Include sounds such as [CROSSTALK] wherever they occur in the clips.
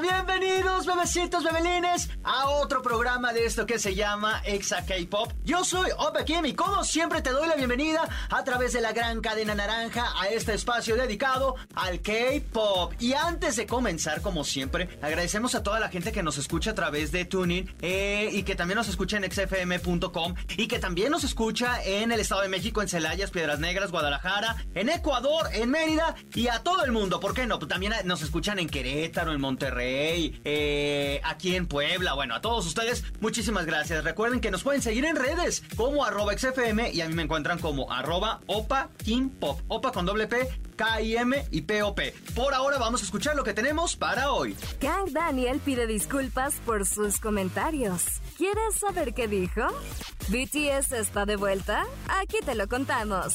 Bienvenidos, bebecitos, bebelines, a otro programa de esto que se llama Exa K-Pop. Yo soy Opa Kim y como siempre te doy la bienvenida a través de la gran cadena naranja a este espacio dedicado al K-Pop. Y antes de comenzar, como siempre, agradecemos a toda la gente que nos escucha a través de Tuning eh, y que también nos escucha en xfm.com y que también nos escucha en el Estado de México, en Celayas, Piedras Negras, Guadalajara, en Ecuador, en Mérida y a todo el mundo. ¿Por qué no? También nos escuchan en Querétaro, en Monterrey, eh, aquí en Puebla. Bueno, a todos ustedes, muchísimas gracias. Recuerden que nos pueden seguir en redes como arroba XFM y a mí me encuentran como arroba Opa Pop. Opa con doble P, K-I-M y P-O-P. Por ahora vamos a escuchar lo que tenemos para hoy. Kang Daniel pide disculpas por sus comentarios. ¿Quieres saber qué dijo? ¿BTS está de vuelta? Aquí te lo contamos.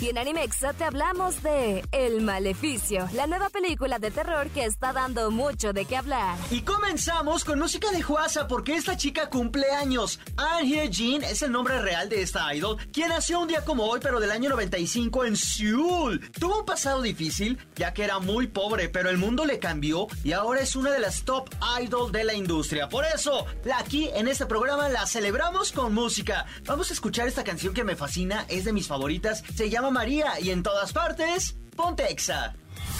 Y en Animexa te hablamos de El Maleficio, la nueva película de terror que está dando mucho de qué hablar. Y comenzamos con música de Huasa porque esta chica cumple años. Hye Jin es el nombre real de esta idol, quien nació un día como hoy, pero del año 95 en Seúl. Tuvo un pasado difícil, ya que era muy pobre, pero el mundo le cambió y ahora es una de las top idol de la industria. Por eso, aquí en este programa la celebramos con música. Vamos a escuchar esta canción que me fascina, es de mis favoritas. Se llama María y en todas partes, ponte Exa.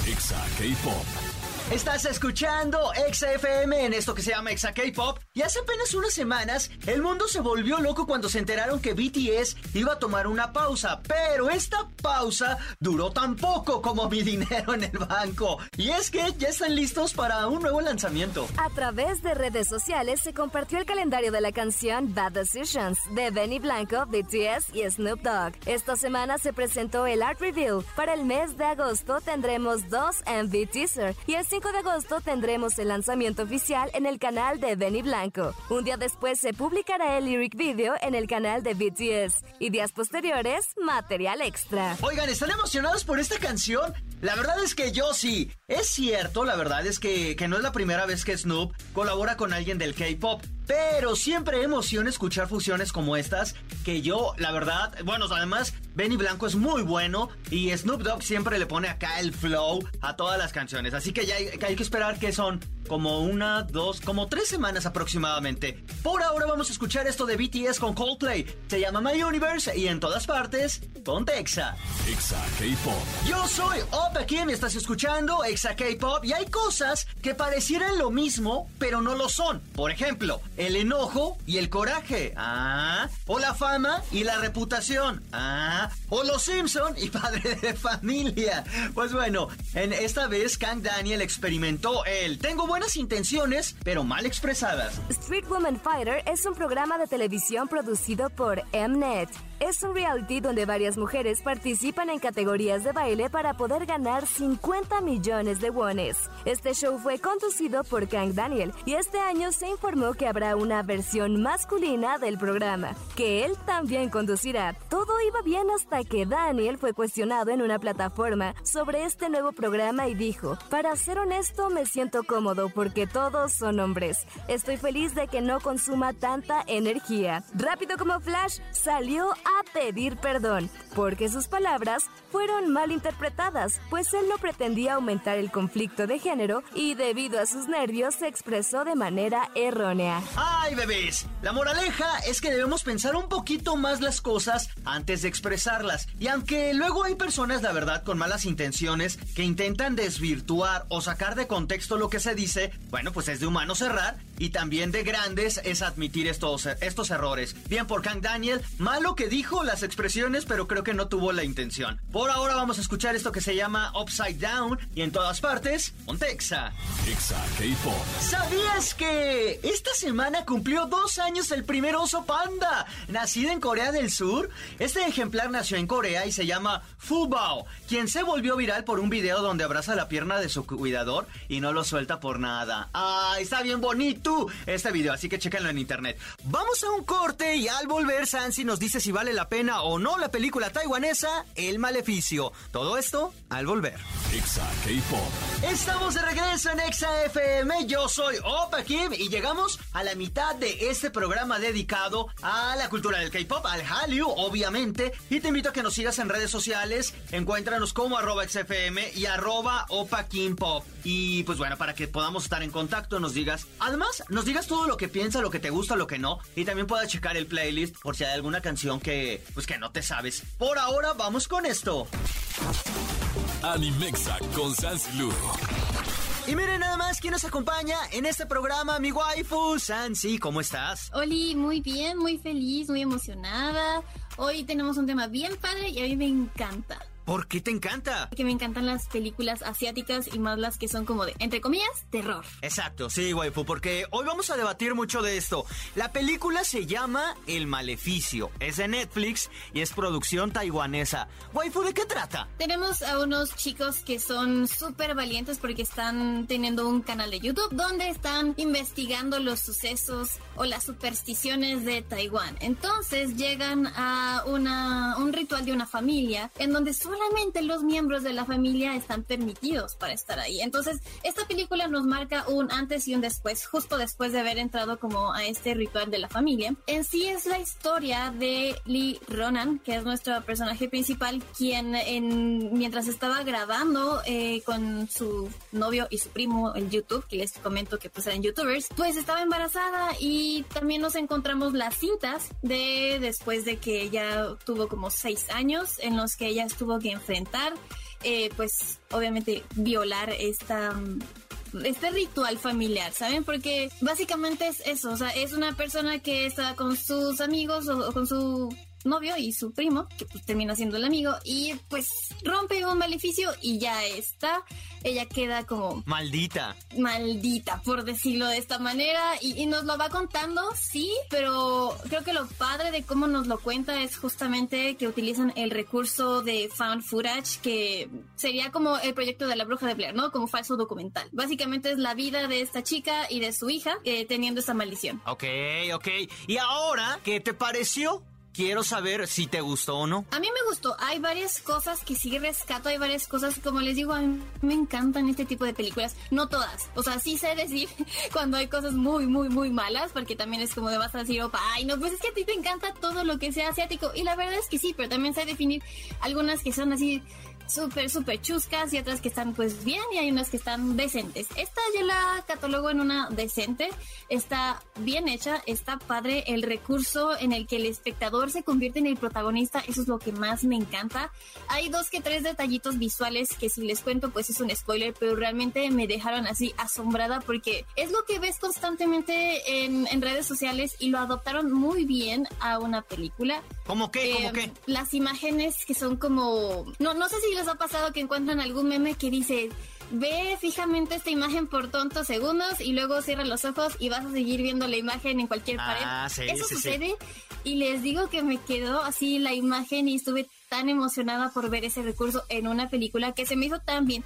Exa K-Pop. Estás escuchando Exa FM en esto que se llama Exa K-Pop. Y hace apenas unas semanas, el mundo se volvió loco cuando se enteraron que BTS iba a tomar una pausa. Pero esta pausa duró tan poco como mi [LAUGHS] dinero en el banco. Y es que ya están listos para un nuevo lanzamiento. A través de redes sociales se compartió el calendario de la canción Bad Decisions de Benny Blanco, BTS y Snoop Dogg. Esta semana se presentó el Art Reveal. Para el mes de agosto tendremos dos MV teaser y 5 de agosto tendremos el lanzamiento oficial en el canal de Benny Blanco. Un día después se publicará el lyric video en el canal de BTS y días posteriores, material extra. Oigan, ¿están emocionados por esta canción? La verdad es que yo sí. Es cierto, la verdad es que, que no es la primera vez que Snoop colabora con alguien del K-Pop. Pero siempre emociona escuchar fusiones como estas, que yo, la verdad, bueno, además, Benny Blanco es muy bueno y Snoop Dogg siempre le pone acá el flow a todas las canciones. Así que ya hay, hay que esperar que son como una, dos, como tres semanas aproximadamente. Por ahora vamos a escuchar esto de BTS con Coldplay. Se llama My Universe y en todas partes, ponte Exa. Exa K-Pop. Yo soy Opa Kim estás escuchando Exa K-Pop y hay cosas que parecieran lo mismo, pero no lo son. Por ejemplo, el enojo y el coraje. Ah. O la fama y la reputación. Ah. O los Simpson y padre de familia. Pues bueno, en esta vez Kang Daniel experimentó el tengo buenas intenciones, pero mal expresadas. Street Woman Fighter es un programa de televisión producido por Mnet. Es un reality donde varias mujeres participan en categorías de baile para poder ganar 50 millones de wones. Este show fue conducido por Kang Daniel y este año se informó que habrá una versión masculina del programa, que él también conducirá. Todo iba bien hasta que Daniel fue cuestionado en una plataforma sobre este nuevo programa y dijo, para ser honesto me siento cómodo porque todos son hombres. Estoy feliz de que no consuma tanta energía. Rápido como Flash, salió a pedir perdón, porque sus palabras fueron mal interpretadas, pues él no pretendía aumentar el conflicto de género y debido a sus nervios se expresó de manera errónea. ¡Ay, bebés! La moraleja es que debemos pensar un poquito más las cosas antes de expresarlas. Y aunque luego hay personas, la verdad, con malas intenciones que intentan desvirtuar o sacar de contexto lo que se dice, bueno, pues es de humano cerrar y también de grandes es admitir estos, estos errores. Bien por Kang Daniel, malo que dijo las expresiones, pero creo que no tuvo la intención. Por ahora vamos a escuchar esto que se llama Upside Down y en todas partes, Montexa. Exa. ¿Sabías que esta semana cumplió dos años el primer oso panda, nacido en Corea del Sur? Este ejemplar nació en Corea y se llama Fubao, quien se volvió viral por un video donde abraza la pierna de su cuidador y no lo suelta por nada. ¡Ah, está bien bonito este video! Así que chéquenlo en internet. Vamos a un corte y al volver Sansi nos dice si vale vale la pena o no la película taiwanesa El Maleficio. Todo esto al volver. Exa K-Pop. Estamos de regreso en Exa FM. Yo soy Opa Kim y llegamos a la mitad de este programa dedicado a la cultura del K-Pop, al Hallyu, obviamente. Y te invito a que nos sigas en redes sociales. Encuéntranos como arroba XFM y arroba Opa Kim Pop. Y pues bueno, para que podamos estar en contacto, nos digas. Además, nos digas todo lo que piensas, lo que te gusta, lo que no. Y también puedas checar el playlist por si hay alguna canción que, pues que no te sabes. Por ahora, vamos con esto. Animexa con Sansilu. Y miren nada más quién nos acompaña en este programa, mi waifu, Sansi, ¿cómo estás? Oli, muy bien, muy feliz, muy emocionada. Hoy tenemos un tema bien padre y a mí me encanta. ¿Por qué te encanta? Que me encantan las películas asiáticas y más las que son como de, entre comillas, terror. Exacto, sí, waifu, porque hoy vamos a debatir mucho de esto. La película se llama El Maleficio, es de Netflix y es producción taiwanesa. Waifu, ¿de qué trata? Tenemos a unos chicos que son súper valientes porque están teniendo un canal de YouTube donde están investigando los sucesos o las supersticiones de Taiwán. Entonces llegan a una, un ritual de una familia en donde solo solamente los miembros de la familia están permitidos para estar ahí. Entonces, esta película nos marca un antes y un después, justo después de haber entrado como a este ritual de la familia. En sí es la historia de Lee Ronan, que es nuestro personaje principal, quien en, mientras estaba grabando eh, con su novio y su primo en YouTube, que les comento que pues eran youtubers, pues estaba embarazada y también nos encontramos las cintas de después de que ella tuvo como seis años en los que ella estuvo enfrentar, eh, pues obviamente violar esta este ritual familiar, ¿saben? Porque básicamente es eso, o sea, es una persona que está con sus amigos o, con su novio y su primo, que pues termina siendo el amigo, y pues rompe un maleficio y ya está. Ella queda como... Maldita. Maldita, por decirlo de esta manera, y, nos lo va contando, sí, pero creo que lo padre de cómo nos lo cuenta es justamente que utilizan el recurso de found footage, que sería como el proyecto de la bruja de Blair, ¿no? Como falso documental. Básicamente es la vida de esta chica y de su hija eh, teniendo esa maldición. Ok, ok. ¿Y ahora qué te pareció? Quiero saber si te gustó o no. A mí me gustó. Hay varias cosas que sí rescato. Hay varias cosas, como les digo, a mí me encantan este tipo de películas. No todas. O sea, sí sé decir [LAUGHS] cuando hay cosas muy, muy, muy malas, porque también es como de vas a decir, opa, ay, no, pues es que a ti te encanta todo lo que sea asiático. Y la verdad es que sí, pero también sé definir algunas que son así súper, súper chuscas y otras que están pues bien y hay unas que están decentes. Esta yo la catalogo en una decente, está bien hecha, está padre el recurso en el que el espectador se convierte en el protagonista, eso es lo que más me encanta. Hay dos que tres detallitos visuales que si les cuento pues es un spoiler, pero realmente me dejaron así asombrada porque es lo que ves constantemente en, en redes sociales y lo adoptaron muy bien a una película. ¿Cómo qué? ¿Cómo qué? Las imágenes que son como... No, no sé si les ha pasado que encuentran algún meme que dice ve fijamente esta imagen por tontos segundos y luego cierra los ojos y vas a seguir viendo la imagen en cualquier pared. Ah, Eso sucede y les digo que me quedó así la imagen y estuve tan emocionada por ver ese recurso en una película que se me hizo tan bien.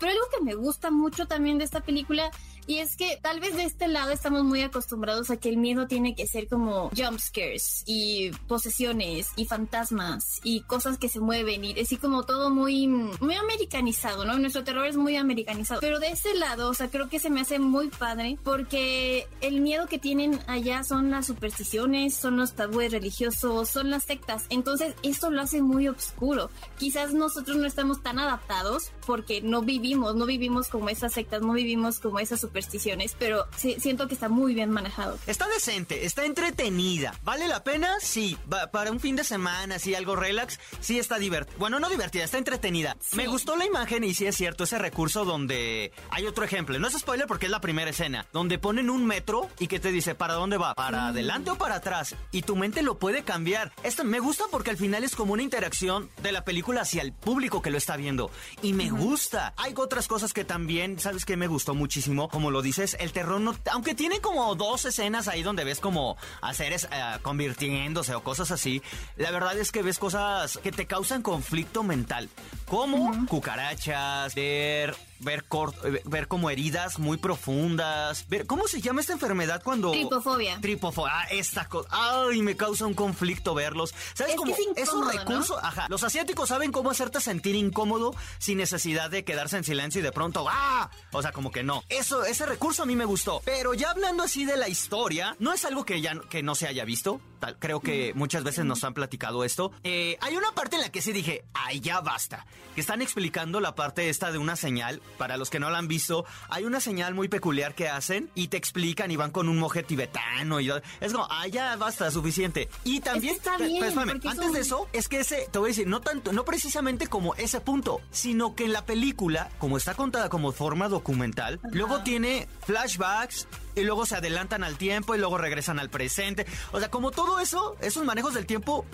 Pero algo que me gusta mucho también de esta película y es que tal vez de este lado estamos muy acostumbrados a que el miedo tiene que ser como jump scares y posesiones y fantasmas y cosas que se mueven y así como todo muy, muy americanizado, ¿no? Nuestro terror es muy americanizado. Pero de ese lado, o sea, creo que se me hace muy padre porque el miedo que tienen allá son las supersticiones, son los tabúes religiosos, son las sectas. Entonces, esto lo hace muy oscuro. Quizás nosotros no estamos tan adaptados porque no vivimos, no vivimos como esas sectas, no vivimos como esas supersticiones supersticiones, pero siento que está muy bien manejado. Está decente, está entretenida. ¿Vale la pena? Sí. para un fin de semana, sí, algo relax, sí está divertida. Bueno, no divertida, está entretenida. Me gustó la imagen y sí es cierto, ese recurso donde hay otro ejemplo. No es spoiler porque es la primera escena, donde ponen un metro y que te dice, ¿para dónde va? ¿Para adelante o para atrás? Y tu mente lo puede cambiar. Esto me gusta porque al final es como una interacción de la película hacia el público que lo está viendo. Y me gusta. Hay otras cosas que también, ¿sabes qué? Me gustó muchísimo como lo dices, el terror no, aunque tiene como dos escenas ahí donde ves como a seres eh, convirtiéndose o cosas así, la verdad es que ves cosas que te causan conflicto mental. como cucarachas, ver ver, eh, ver como heridas muy profundas. Ver, ¿Cómo se llama esta enfermedad cuando... Tripofobia. Tripofobia. Ah, esta cosa. Ay, me causa un conflicto verlos. ¿Sabes es cómo? es, un recurso. Ajá. Los asiáticos saben cómo hacerte sentir incómodo sin necesidad de quedarse en silencio y de pronto ¡ah! O sea, como que no. Eso, ese recurso a mí me gustó. Pero ya hablando así de la historia, no es algo que ya que no se haya visto. Tal, creo que muchas veces nos han platicado esto. Eh, hay una parte en la que sí dije, ay, ya basta. Que están explicando la parte esta de una señal para los que no la han visto, hay una señal muy peculiar que hacen y te explican y van con un moje tibetano y es como, ah, ya basta, suficiente. Y también, está bien, antes de eso, es que ese, te voy a decir, no tanto, no precisamente como ese punto, sino que en la película, como está contada como forma documental, luego tiene flashbacks, y luego se adelantan al tiempo y luego regresan al presente. O sea, como todo eso, esos manejos del tiempo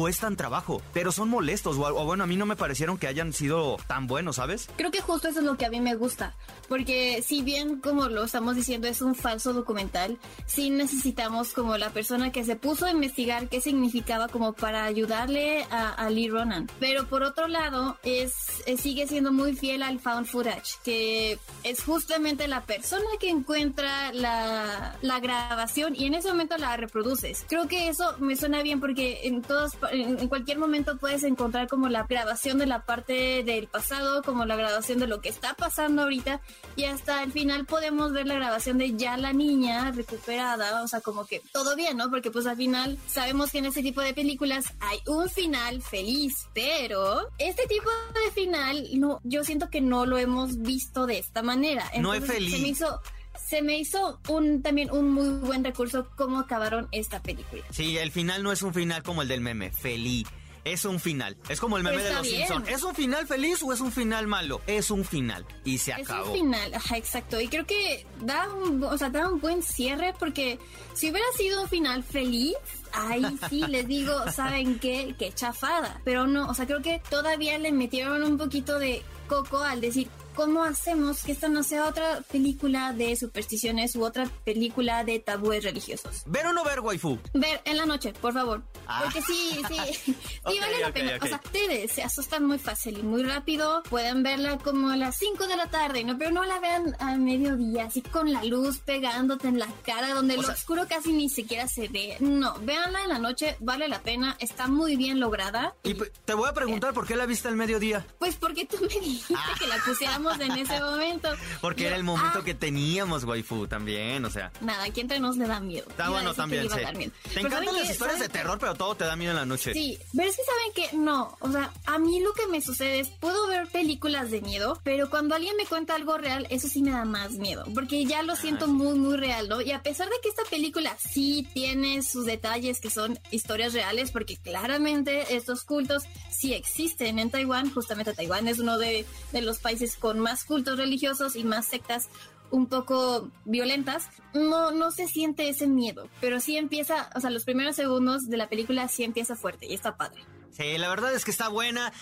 cuestan trabajo, pero son molestos. O, bueno, a mí no me parecieron que hayan sido tan buenos, ¿sabes? Creo que justo eso es lo que a mí me gusta. Porque si bien, como lo estamos diciendo, es un falso documental, sí necesitamos como la persona que se puso a investigar qué significaba como para ayudarle a, Lee Ronan. Pero por otro lado, es, sigue siendo muy fiel al found footage, que es justamente la persona que encuentra la, la grabación y en ese momento la reproduces. Creo que eso me suena bien porque en todas en cualquier momento puedes encontrar como la grabación de la parte del pasado, como la grabación de lo que está pasando ahorita y hasta el final podemos ver la grabación de ya la niña recuperada, o sea, como que todo bien, ¿no? Porque pues al final sabemos que en este tipo de películas hay un final feliz, pero este tipo de final no yo siento que no lo hemos visto de esta manera. no es feliz. Se me hizo se me hizo un también un muy buen recurso cómo acabaron esta película. Sí, el final no es un final como el del meme, feliz. Es un final. Es como el meme de los Simpsons. ¿Es un final feliz o es un final malo? Es un final. Y se acabó. Es un final, ajá, exacto. Y creo que da un, o sea, da un buen cierre porque si hubiera sido un final feliz, ahí sí [LAUGHS] les digo, ¿saben qué? Qué chafada. Pero no, o sea, creo que todavía le metieron un poquito de coco al decir, ¿cómo hacemos que esta no sea otra película de supersticiones u otra película de tabúes religiosos? ¿Ver o no ver, waifu? Ver en la noche, por favor. Ah. Porque sí, sí, [LAUGHS] sí vale la pena. O sea, ustedes se asustan muy fácil y muy rápido. Pueden verla como a las 5 de la tarde, ¿no? Pero no la vean a mediodía, así con la luz pegándote en la cara, donde lo oscuro casi ni siquiera se ve. No, véanla en la noche, vale la pena, está muy bien lograda. Y te voy a preguntar, ¿por qué la viste al mediodía? Pues porque tú me dijiste ah. que la pusiéramos en ese momento. Porque era el momento ah. que teníamos, waifu, también, o sea. Nada, aquí entre nos le da miedo. Está bueno también, sí. Te encantan las historias de terror, pero todo te da miedo en la noche. Sí, pero es que saben que no, o sea, a mí lo que me sucede es, puedo ver películas de miedo, pero cuando alguien me cuenta algo real, eso sí me da más miedo, porque ya lo siento muy, muy real, ¿no? Y a pesar de que esta película sí tiene sus detalles que son historias reales, porque claramente estos cultos sí existen en Taiwán, justamente Taiwán es uno de, de los países con más cultos religiosos y más sectas un poco violentas, no, no se siente ese miedo, pero sí empieza, o sea, los primeros segundos de la película sí empieza fuerte y está padre. Sí, la verdad es que está buena.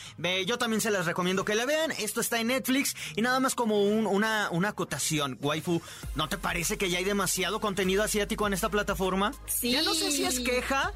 yo también se las recomiendo que la vean. Esto está en Netflix. Y nada más como una, una acotación, waifu. ¿No te parece que ya hay demasiado contenido asiático en esta plataforma? Sí. Ya no sé si es queja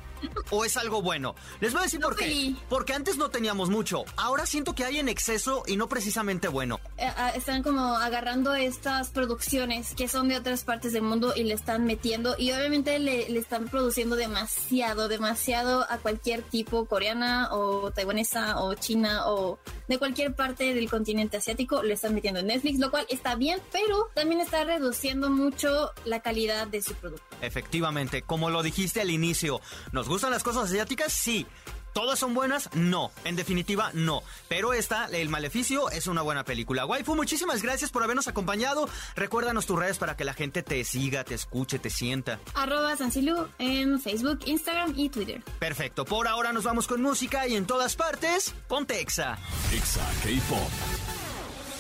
o es algo bueno. Les voy a decir por qué. Porque antes no teníamos mucho. Ahora siento que hay en exceso y no precisamente bueno. Eh, ah, están como agarrando estas producciones que son de otras partes del mundo y le están metiendo. Y obviamente le, le están produciendo demasiado, demasiado a cualquier tipo coreana o taiwanesa o china o de cualquier parte del continente asiático. Le están metiendo en Netflix, lo cual está bien, pero también está reduciendo mucho la calidad de su producto. Efectivamente, como lo dijiste al inicio, nos gustan las cosas asiáticas? Sí. ¿Todas son buenas? No. En definitiva, no. Pero esta, El Maleficio, es una buena película. Waifu, muchísimas gracias por habernos acompañado. Recuérdanos tus redes para que la gente te siga, te escuche, te sienta. Arroba Sancilu en Facebook, Instagram y Twitter. Perfecto. Por ahora nos vamos con música y en todas partes, ponte Exa. Exa K-Pop.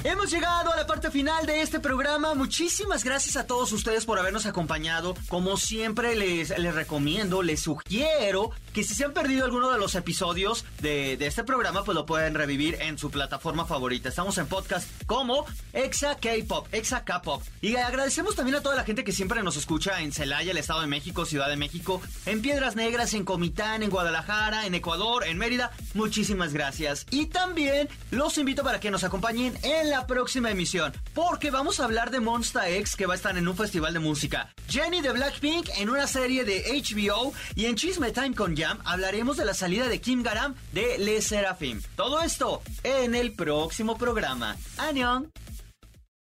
Hemos llegado a la parte final de este programa. Muchísimas gracias a todos ustedes por habernos acompañado. Como siempre les, recomiendo, les sugiero que si se han perdido alguno de los episodios de, este programa, pues lo pueden revivir en su plataforma favorita. Estamos en podcast como Exa K-Pop, Exa K-Pop. Y agradecemos también a toda la gente que siempre nos escucha en Celaya, el Estado de México, Ciudad de México, en Piedras Negras, en Comitán, en Guadalajara, en Ecuador, en Mérida. Muchísimas gracias. Y también los invito para que nos acompañen en la próxima emisión, porque vamos a hablar de Monsta X que va a estar en un festival de música. Jenny de Blackpink en una serie de HBO y en Chisme Time con Hablaremos de la salida de Kim Garam de Le Serafim. Todo esto en el próximo programa. ¡Añón!